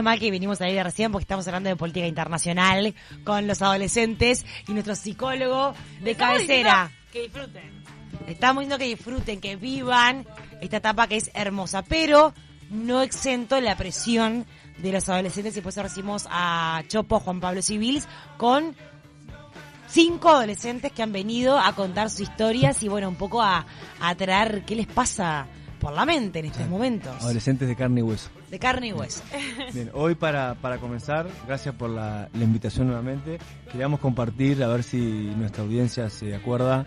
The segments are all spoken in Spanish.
Menos mal que vinimos a ir de recién porque estamos hablando de política internacional con los adolescentes y nuestro psicólogo de cabecera. Que disfruten. Estamos diciendo que disfruten, que vivan esta etapa que es hermosa, pero no exento la presión de los adolescentes y por eso recibimos a Chopo Juan Pablo Civils con cinco adolescentes que han venido a contar sus historias y bueno, un poco a, a traer qué les pasa por la mente en estos momentos. Adolescentes de carne y hueso. De carne y hueso. Bien, hoy para, para comenzar, gracias por la, la invitación nuevamente. Queríamos compartir, a ver si nuestra audiencia se acuerda,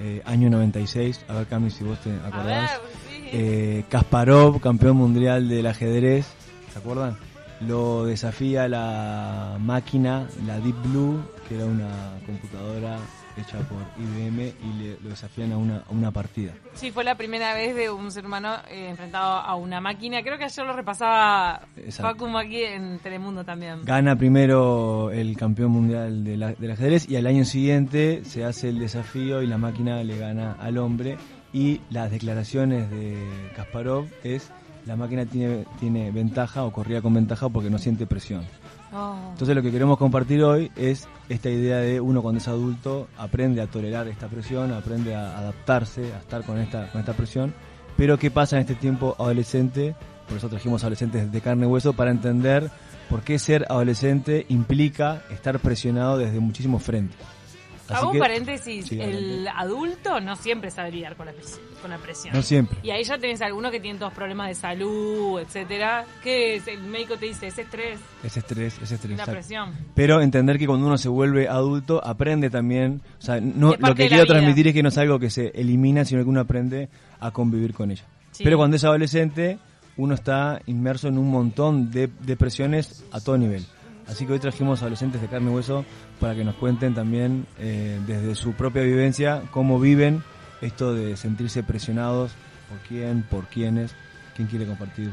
eh, año 96, a ver Cami si vos te A acordás. ver, sí. Eh, Kasparov, campeón mundial del ajedrez, ¿se acuerdan? Lo desafía la máquina, la Deep Blue, que era una computadora hecha por IBM, y le, lo desafían a una, a una partida. Sí, fue la primera vez de un ser humano eh, enfrentado a una máquina. Creo que ayer lo repasaba. Facu Maki en Telemundo también. Gana primero el campeón mundial de la- del ajedrez y al año siguiente se hace el desafío y la máquina le gana al hombre y las declaraciones de Kasparov es la máquina tiene, tiene ventaja o corría con ventaja porque no siente presión. Oh. Entonces lo que queremos compartir hoy es esta idea de uno cuando es adulto aprende a tolerar esta presión, aprende a adaptarse, a estar con esta, con esta presión, pero qué pasa en este tiempo adolescente, por eso trajimos adolescentes de carne y hueso para entender por qué ser adolescente implica estar presionado desde muchísimos frentes. Hago un paréntesis. Sí, el adulto no siempre sabe lidiar con la, pres- con la presión. No siempre. Y ahí ya tenés alguno que tiene todos problemas de salud, etcétera. Que es? el médico te dice, ese estrés, Ese estrés, ese estrés. la presión. Pero entender que cuando uno se vuelve adulto, aprende también. O sea, no, Es lo que quiero transmitir es que no es algo que se elimina, sino que uno aprende a convivir con ella. Sí. Pero cuando es adolescente, uno está inmerso en un montón de, de presiones a todo nivel. Así que hoy trajimos adolescentes de carne y hueso para que nos cuenten también eh, desde su propia vivencia cómo viven esto de sentirse presionados por quién, por quiénes, quién quiere compartir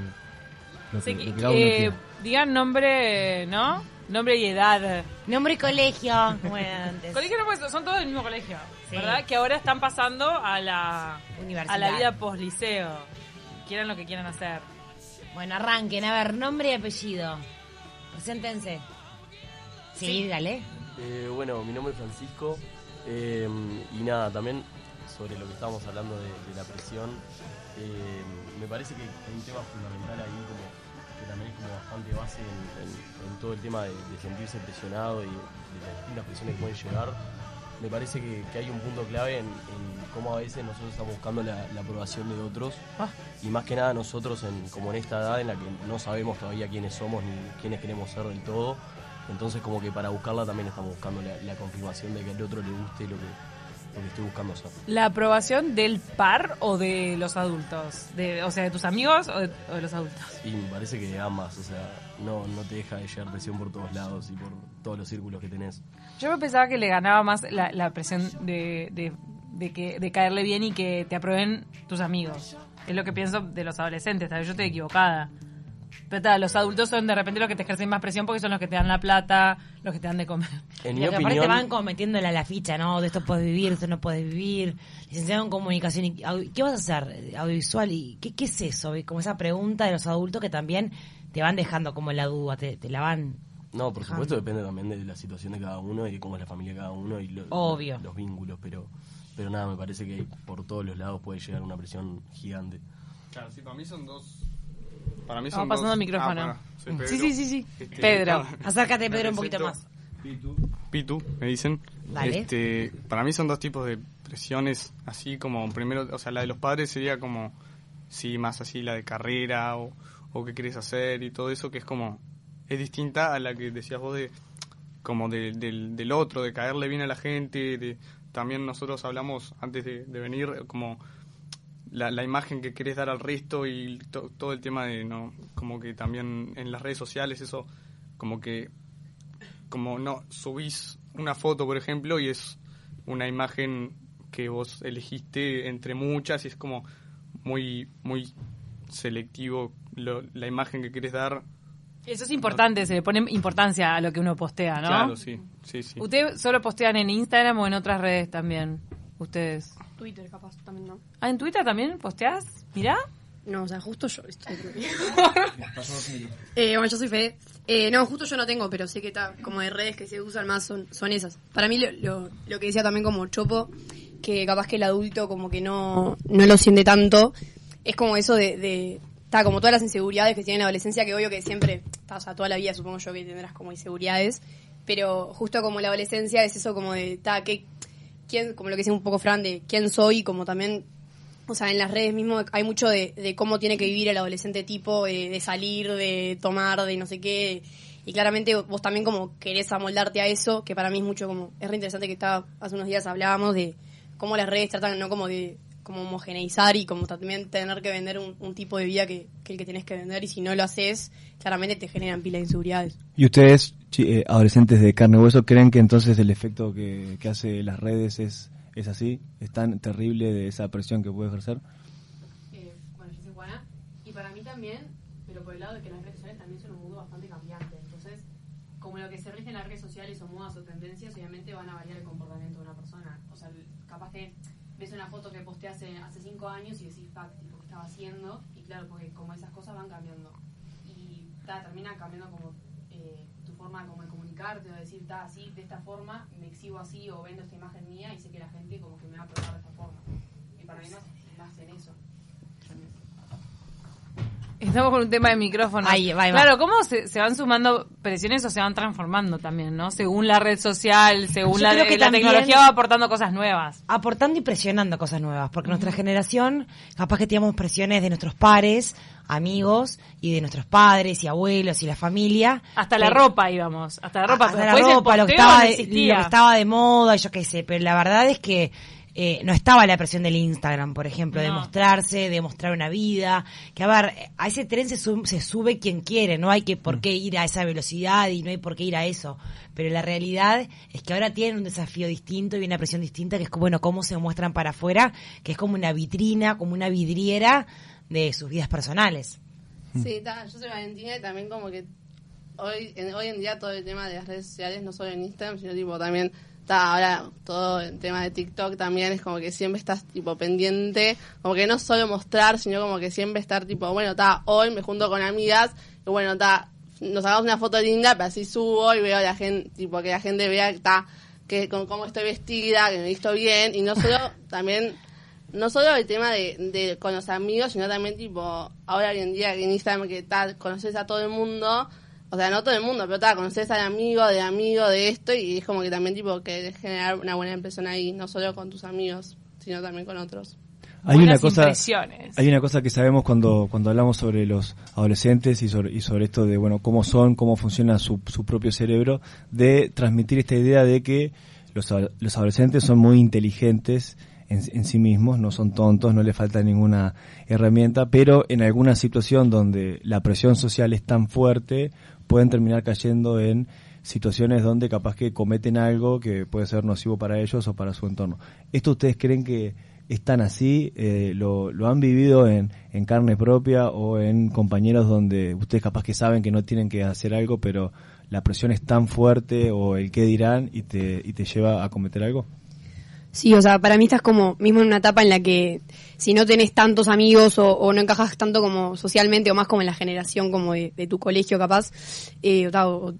lo que, Sí, lo que cada uno eh, digan nombre, ¿no? Nombre y edad. Nombre y colegio, como era antes. Colegio no puede- son todos del mismo colegio, Sí. ¿verdad? Que ahora están pasando a la, Universidad. a la vida post-liceo. Quieran lo que quieran hacer. Bueno, arranquen. A ver, nombre y apellido. Preséntense. Sí, dale. Eh, bueno, mi nombre es Francisco eh, y nada, también sobre lo que estábamos hablando de, de la presión, eh, me parece que hay un tema fundamental ahí como que también es como bastante base en, en- en todo el tema de, de sentirse presionado y de las distintas presiones que pueden llegar. Me parece que, que hay un punto clave en, en cómo a veces nosotros estamos buscando la, la aprobación de otros Ah. y más que nada nosotros en, como en esta edad en la que no sabemos todavía quiénes somos ni quiénes queremos ser del todo. Entonces como que para buscarla también estamos buscando la, la confirmación de que al otro le guste lo que, lo que estoy buscando. ¿La aprobación del par o de los adultos? De, o sea, de tus amigos o de, o de los adultos. Y me parece que ambas, o sea, no, no te deja de llegar presión por todos lados y por todos los círculos que tenés. Yo me pensaba que le ganaba más la, la presión de, de, de que, de caerle bien y que te aprueben tus amigos. Es lo que pienso de los adolescentes, tal vez yo estoy equivocada. Pero tal, los adultos son de repente los que te ejercen más presión porque son los que te dan la plata, los que te dan de comer. En Y mi aparte opinión, te van como metiéndole a la ficha, ¿no? De esto puedes vivir, de esto no puedes vivir. Licenciado en comunicación. y ¿Qué vas a hacer? Audiovisual. ¿Y qué, qué es eso? Como esa pregunta de los adultos que también te van dejando como la duda, te, te la van... no, por supuesto depende también de la situación de cada uno y de cómo es la familia de cada uno y lo- Obvio. los vínculos, pero, pero nada, me parece que por todos los lados puede llegar una presión gigante. Claro, sí, para mí son dos. Para mí Vamos son pasando dos- el micrófono. Ah. Sí, sí, sí, sí. Este, Pedro. Acércate, Pedro, un poquito más. Pitu, me dicen. Dale. Este, para mí son dos tipos de presiones, así como primero, o sea, la de los padres sería como, sí, más así la de carrera o, o qué quieres hacer y todo eso, que es como, es distinta a la que decías vos de, como de- del, del otro, de caerle bien a la gente, de, también nosotros hablamos antes de, de venir como la, la imagen que querés dar al resto y to- todo el tema de, no, como que también en las redes sociales eso, como que como no subís una foto, por ejemplo, y es una imagen que vos elegiste entre muchas y es como muy muy selectivo lo- la imagen que querés dar. Eso es importante, se le pone importancia a lo que uno postea, ¿no? Claro, sí, sí, sí. ¿Ustedes solo postean en Instagram o en otras redes también? Ustedes. Twitter, capaz, también no. Ah, ¿en Twitter también posteás? Mirá. No, o sea, justo yo estoy. eh, bueno, yo soy Fede. Eh, no, justo yo no tengo, pero sé que está como de redes que se usan más son, son esas. Para mí lo, lo, lo que decía también como Chopo, que capaz que el adulto como que no, no lo siente tanto, es como eso de, de está como todas las inseguridades que tiene la adolescencia, que obvio que siempre, está, o sea, toda la vida supongo yo que tendrás como inseguridades, pero justo como la adolescencia es eso como de, está, que, quién, como lo que decía un poco Fran, de quién soy, como también o sea, en las redes mismo hay mucho de, de cómo tiene que vivir el adolescente tipo, de, de salir, de tomar, de no sé qué. Y claramente vos también como querés amoldarte a eso, que para mí es mucho como, es re interesante que estaba, hace unos días hablábamos de cómo las redes tratan, no como de como homogeneizar y como también tener que vender un, un tipo de vida que, que el que tenés que vender y si no lo haces, claramente te generan pila de inseguridades. ¿Y ustedes, eh, adolescentes de carne y hueso, creen que entonces el efecto que, que hace las redes es, es así? ¿Es tan terrible de esa presión que puede ejercer? Eh, bueno, yo soy Juana, y para mí también, pero por el lado de que las redes sociales también son un mundo bastante cambiante. Entonces, como lo que se rige en las redes sociales o modas o tendencias, obviamente van a variar el comportamiento de una persona. O sea, capaz que ves una foto que posteé hace, hace cinco años y decís, fuck, tipo, ¿qué estaba haciendo? Y claro, porque como esas cosas van cambiando. Y ta, termina cambiando como eh, tu forma como de comunicarte o de decir, ta, así, de esta forma, me exhibo así o vendo esta imagen mía y sé que la gente como que me va a tratar de esta forma. Y para mí más, más en eso. Estamos con un tema de micrófono. Ahí va, ahí va. claro, ¿cómo se, se van sumando presiones o se van transformando también, no? Según la red social, según Yo la, creo que la también- tecnología va aportando cosas nuevas. aportando y presionando cosas nuevas, porque nuestra generación, capaz que teníamos presiones de nuestros pares, amigos, y de nuestros padres y abuelos y la familia. Hasta la ropa íbamos, hasta la ropa. hasta la ropa, lo que, estaba no lo que estaba de moda, yo qué sé, pero la verdad es que eh, no estaba la presión del Instagram, por ejemplo, de mostrarse, de mostrar una vida, que a ver, a ese tren se, sub- se sube quien quiere, no hay que por qué ir a esa velocidad y no hay por qué ir a eso, pero la realidad es que ahora tienen un desafío distinto y una presión distinta, que es como, bueno, cómo se muestran para afuera, que es como una vitrina, como una vidriera de sus vidas personales. Sí, ta, yo soy Valentina y también como que hoy en, hoy en día todo el tema de las redes sociales, no solo en Instagram, sino tipo también, ta, ahora todo el tema de TikTok también es como que siempre estás tipo pendiente, como que no solo mostrar, sino como que siempre estar tipo, bueno, ta, hoy me junto con amigas y bueno, ta, nos sacamos una foto linda, pero así subo y veo a la gente, tipo que la gente vea que ta, que con cómo estoy vestida, que me he visto bien y no solo también no solo el tema de, de con los amigos, sino también tipo, ahora hoy en día en Instagram que tal, conoces a todo el mundo, o sea, no todo el mundo, pero tal, conoces al amigo, de amigo, de esto, y es como que también tipo que generar una buena impresión ahí, no solo con tus amigos, sino también con otros. Hay Buenas una cosa, impresiones. hay una cosa que sabemos cuando, cuando hablamos sobre los adolescentes y sobre, y sobre esto de bueno cómo son, cómo funciona su, su propio cerebro, de transmitir esta idea de que los, los adolescentes son muy inteligentes en, en sí mismos, no son tontos, no les falta ninguna herramienta, pero en alguna situación donde la presión social es tan fuerte, pueden terminar cayendo en situaciones donde capaz que cometen algo que puede ser nocivo para ellos o para su entorno. ¿Esto ustedes creen que es tan así? Eh, lo, ¿Lo han vivido en, en carne propia o en compañeros donde ustedes capaz que saben que no tienen que hacer algo, pero la presión es tan fuerte o el qué dirán y te, y te lleva a cometer algo? Sí, o sea, para mí estás como mismo en una etapa en la que si no tenés tantos amigos o, no encajas tanto como socialmente o más como en la generación como de, tu colegio capaz, eh, o, o-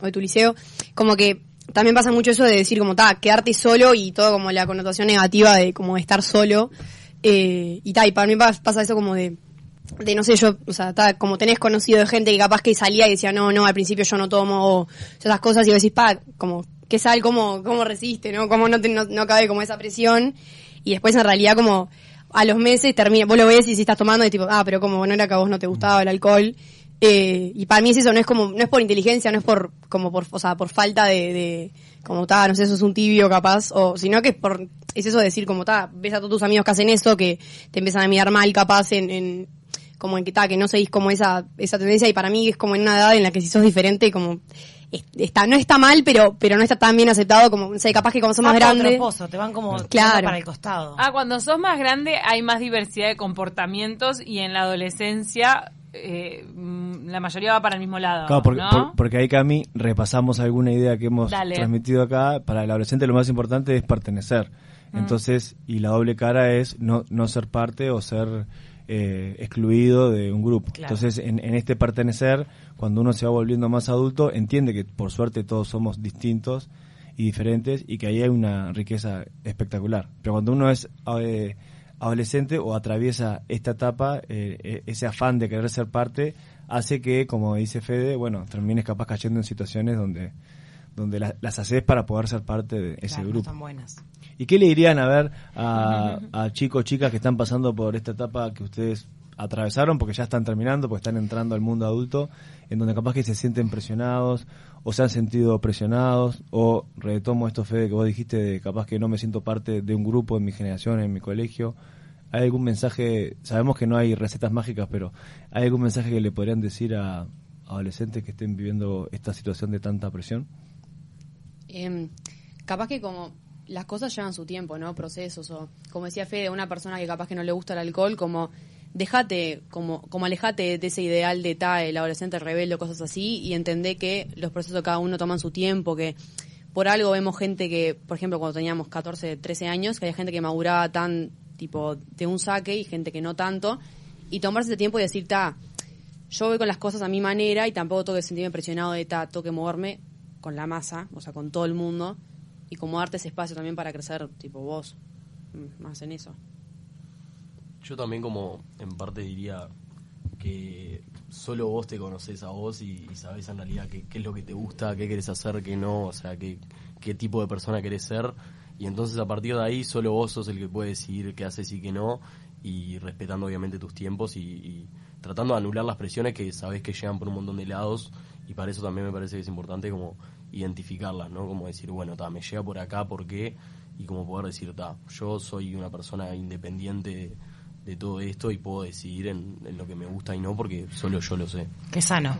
o de tu liceo, como que también pasa mucho eso de decir como, ta, quedarte solo y todo como la connotación negativa de como estar solo, eh, y ta, y para mí pa- pasa eso como de, de no sé, yo, o sea, ta, como tenés conocido de gente que capaz que salía y decía, no, no, al principio yo no tomo, o esas cosas, y vos decís, pa, como, ¿qué sal? ¿Cómo, cómo resiste, no? ¿Cómo no, te- no, no cabe como esa presión? Y después en realidad como, a los meses termina, vos lo ves y si estás tomando, y tipo, ah, pero como no era que a vos no te gustaba el alcohol. Eh, y para mí es eso, no es como, no es por inteligencia, no es por, como por, o sea, por falta de, como ta, no sé, eso es un tibio capaz, o, sino que es por, es eso de decir como ta, ves a todos tus amigos que hacen eso, que te empiezan a mirar mal capaz en, en como en que ta, que no seguís como esa, esa tendencia, y para mí es como en una edad en la que si sos diferente, como, es- está, no está mal, pero, pero no está tan bien aceptado como, no sé, capaz que como sos más Vas por otro grande. pozo, te van como Claro. para el costado. Ah, cuando sos más grande hay más diversidad de comportamientos y en la adolescencia eh, mm, la mayoría va para el mismo lado, Claro, porque, ¿no? por- porque ahí, Cami, repasamos alguna idea que hemos Dale. transmitido acá. Para el adolescente lo más importante es pertenecer. Mm. Entonces, y la doble cara es no, no ser parte o ser eh, excluido de un grupo. Claro. Entonces, en, en este pertenecer, cuando uno se va volviendo más adulto, entiende que por suerte todos somos distintos y diferentes y que ahí hay una riqueza espectacular. Pero cuando uno es eh, adolescente o atraviesa esta etapa, eh, eh, ese afán de querer ser parte hace que, como dice Fede, bueno, termines capaz cayendo en situaciones donde donde la- las haces para poder ser parte de ese Claro, no grupo. están buenas. ¿Y qué le dirían a ver a, a chicos chicas que están pasando por esta etapa que ustedes atravesaron, porque ya están terminando, porque están entrando al mundo adulto, en donde capaz que se sienten presionados o se han sentido presionados, o retomo esto, Fede, que vos dijiste, de capaz que no me siento parte de un grupo en mi generación, en mi colegio. ¿Hay algún mensaje? Sabemos que no hay recetas mágicas, pero ¿hay algún mensaje que le podrían decir a adolescentes que estén viviendo esta situación de tanta presión? Em, capaz que como las cosas llevan su tiempo, ¿no? Procesos o como decía Fede, una persona que capaz que no le gusta el alcohol, como dejate, como, como alejate de ese ideal de ta, el adolescente rebelde o cosas así y entendé que los procesos de cada uno toman su tiempo, que por algo vemos gente que, por ejemplo, cuando teníamos 14, 13 años, que había gente que maduraba tan tipo de un saque y gente que no tanto, y tomarse ese tiempo y decir, ta, yo voy con las cosas a mi manera y tampoco tengo que sentirme presionado de ta, tengo que moverme con la masa, o sea, con todo el mundo, y como darte ese espacio también para crecer, tipo vos, mm, más en eso. Yo también como en parte diría que solo vos te conoces a vos y, y en realidad qué, qué es lo que te gusta, qué querés hacer, qué no, o sea, qué, qué tipo de persona querés ser. Y entonces a partir de ahí solo vos sos el que puede decidir qué haces y qué no, y respetando obviamente tus tiempos y, y tratando de anular las presiones que sabés que llegan por un montón de lados. Y para eso también me parece que es importante como identificarlas, ¿no? Como decir, bueno, ta, me llega por acá, ¿por qué? Y como poder decir, ta, yo soy una persona independiente de, de todo esto y puedo decidir en, en lo que me gusta y no porque solo yo lo sé. Qué sano.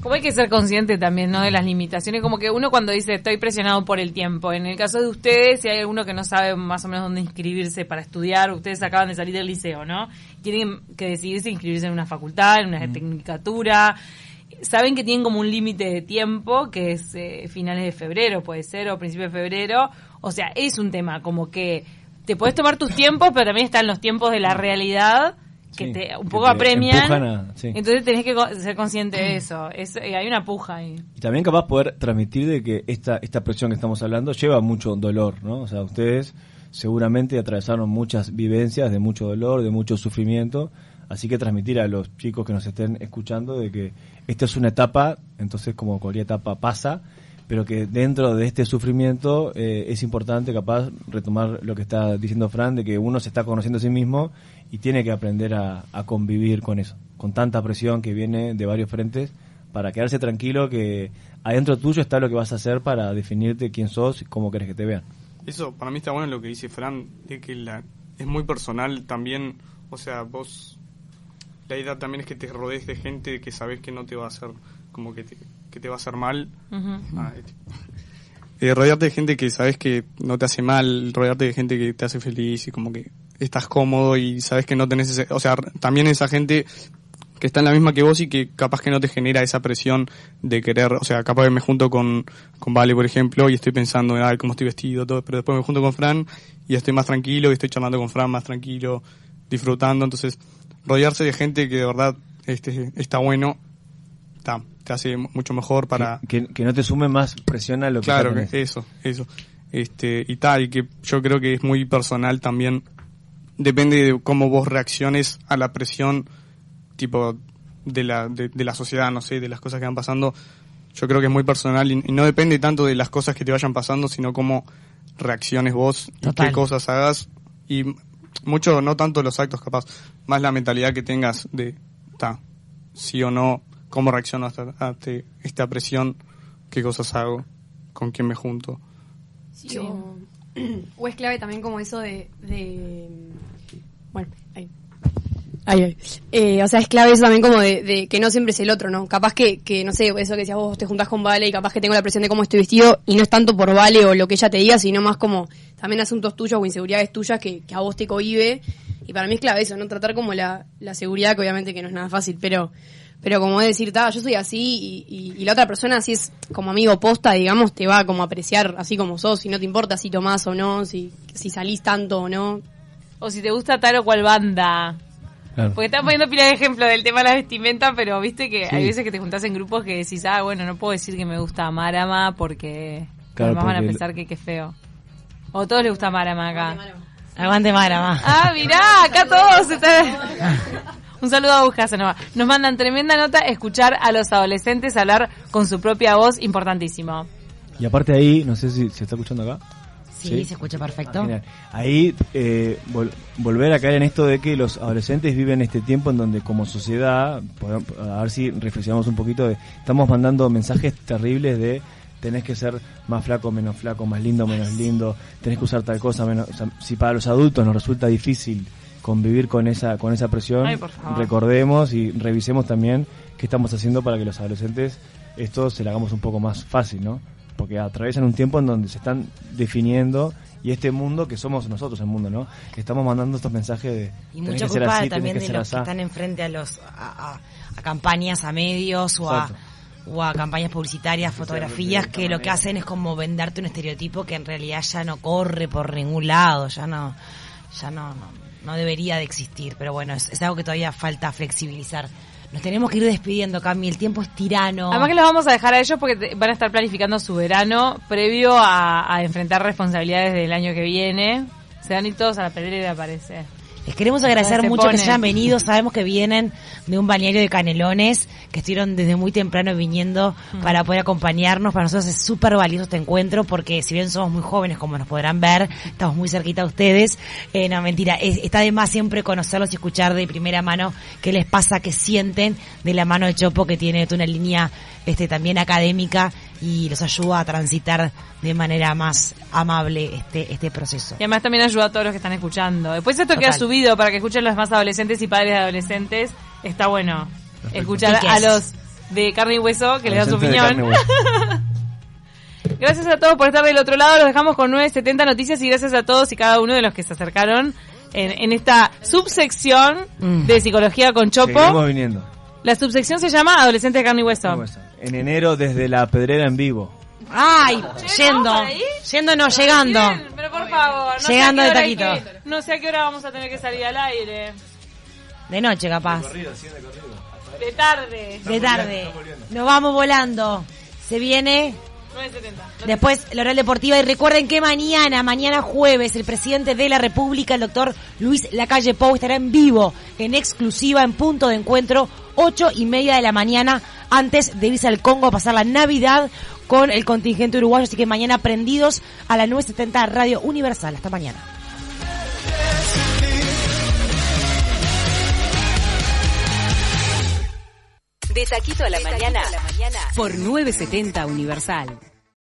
Como hay que ser consciente también, ¿no? De las limitaciones. Como que uno cuando dice estoy presionado por el tiempo. En el caso de ustedes, si hay alguno que no sabe más o menos dónde inscribirse para estudiar, ustedes acaban de salir del liceo, ¿no? Tienen que decidirse inscribirse en una facultad, en una tecnicatura. Saben que tienen como un límite de tiempo, que es eh, finales de febrero, puede ser, o principios de febrero. O sea, es un tema como que te puedes tomar tus tiempos, pero también están los tiempos de la realidad que Sí, te un poco te apremian. a- sí. Entonces tenés que ser consciente de eso. Es, eh, hay una puja ahí. Y también capaz poder transmitir de que esta, esta presión que estamos hablando lleva mucho dolor, ¿no? O sea, ustedes seguramente atravesaron muchas vivencias de mucho dolor, de mucho sufrimiento, así que transmitir a los chicos que nos estén escuchando de que esta es una etapa, entonces como cualquier etapa pasa, pero que dentro de este sufrimiento eh, es importante capaz retomar lo que está diciendo Fran, de que uno se está conociendo a sí mismo y tiene que aprender a, convivir con eso, con tanta presión que viene de varios frentes, para quedarse tranquilo que adentro tuyo está lo que vas a hacer para definirte quién sos y cómo querés que te vean. Eso para mí está bueno lo que dice Fran, de que la, es muy personal también, o sea, vos, la idea también es que te rodees de gente que sabes que no te va a hacer, como que te, que te va a hacer mal. Ah. Eh, rodearte de gente que sabes que no te hace mal, rodearte de gente que te hace feliz y como que estás cómodo y sabes que no tenés ese, o sea, también esa gente que está en la misma que vos y que capaz que no te genera esa presión de querer, o sea, capaz que me junto con, con Vale, por ejemplo, y estoy pensando en ay, cómo estoy vestido, todo, pero después me junto con Fran y estoy más tranquilo y estoy charlando con Fran más tranquilo, disfrutando, entonces rodearse de gente que de verdad este, está bueno, está, te hace mucho mejor para... Que, que no te sume más presión a lo que Claro, que eso, eso. Este, y tal, y que yo creo que es muy personal también. Depende de cómo vos reacciones a la presión, tipo, de la, de, de la sociedad, no sé, de las cosas que van pasando. Yo creo que es muy personal y, y no depende tanto de las cosas que te vayan pasando, sino cómo reacciones vos y qué cosas hagas. Y mucho, no tanto los actos, capaz, más la mentalidad que tengas de, ta, sí o no, cómo reacciono hasta, ante esta presión, qué cosas hago, con quién me junto. Sí, O, o es clave también como eso de... de bueno, ahí. Ahí, ahí. Eh, o sea, es clave eso también como de, de que no siempre es el otro, ¿no? Capaz que, que, no sé, eso que decías vos, te juntás con Vale y capaz que tengo la presión de cómo estoy vestido y no es tanto por Vale o lo que ella te diga, sino más como también asuntos tuyos o inseguridades tuyas que, a vos te cohibe. Y para mí es clave eso, ¿no? Tratar como la, la seguridad, que obviamente que no es nada fácil, pero pero como decir, ta, yo soy así y, y- y la otra persona, si es como amigo posta, digamos, te va como a apreciar así como sos, si no te importa si tomás o no, si, si salís tanto o no. O si te gusta tal o cual banda. Claro. Porque están poniendo pila de ejemplo del tema de la vestimenta, pero viste que Sí. hay veces que te juntás en grupos que decís, ah, bueno, no puedo decir que me gusta Marama porque Claro, además van a porque- pensar que qué feo. O a todos les gusta Marama acá. Aguante Marama. Ah, mirá, acá todos están... Un saludo a Buscasanova. Nos mandan tremenda nota escuchar a los adolescentes hablar con su propia voz, importantísimo. Y aparte ahí, no sé si se está escuchando acá. Sí, Sí. se escucha perfecto. Genial. Ahí eh, vol- volver a caer en esto de que los adolescentes viven este tiempo en donde como sociedad, podemos- a ver si reflexionamos un poquito, de, estamos mandando mensajes terribles de tenés que ser más flaco, menos flaco, más lindo, menos lindo, tenés que usar tal cosa, menos, o sea, si para los adultos nos resulta difícil convivir con esa con esa presión, Ay, recordemos y revisemos también qué estamos haciendo para que los adolescentes esto se lo hagamos un poco más fácil, ¿no? Porque atraviesan un tiempo en donde se están definiendo y este mundo que somos nosotros el mundo, ¿no? Que estamos mandando estos mensajes de Y mucha que culpa así, también de los que están enfrente a los a, a- a campañas, a medios o a, o a campañas publicitarias, fotografías, que lo que hacen es como venderte un estereotipo que en realidad ya no corre por ningún lado, ya no, ya no, no, no debería de existir. Pero bueno, es, es algo que todavía falta flexibilizar. Nos tenemos que ir despidiendo, Cami, el tiempo es tirano. Además que los vamos a dejar a ellos porque van a estar planificando su verano previo a, a enfrentar responsabilidades del año que viene. Se van a ir todos a la pedrera, parece. Les queremos agradecer Se mucho que se hayan venido. Sabemos que vienen de un balneario de Canelones, que estuvieron desde muy temprano viniendo para poder acompañarnos. Para nosotros es súper valioso este encuentro porque si bien somos muy jóvenes, como nos podrán ver, estamos muy cerquita a ustedes. Eh, no, mentira. Es- está de más siempre conocerlos y escuchar de primera mano qué les pasa, qué sienten de la mano de Chopo, que tiene una línea este también académica y los ayuda a transitar de manera más amable este, este proceso. Y además también ayuda a todos los que están escuchando. Después esto queda Total. subido para que escuchen los más adolescentes y padres de adolescentes. Está bueno escuchar ¿Y qué a los de carne y hueso que les dan su opinión. Gracias a todos por estar del otro lado. Los dejamos con 970 noticias y gracias a todos y cada uno de los que se acercaron en, en esta subsección Mm. de psicología con Chopo. Seguimos viniendo. La subsección se llama Adolescentes de carne y hueso. En enero desde la pedrera en vivo. ¡Ay! yendo. Yendo, no, llegando. Bien, pero por favor, no Llegando de taquito. que- no sé a qué hora vamos a tener que salir al aire. De noche, capaz. De tarde. De tarde. Nos vamos volando. Se viene 970. después la oral deportiva. Y recuerden que mañana, mañana jueves, el presidente de la República, el doctor Luis Lacalle Pou, estará en vivo, en exclusiva, en punto de encuentro, ocho y media de la mañana, antes de irse al Congo a pasar la Navidad con el contingente uruguayo. Así que mañana prendidos a la 970 Radio Universal. Hasta mañana. De taquito a la mañana por 970 Universal.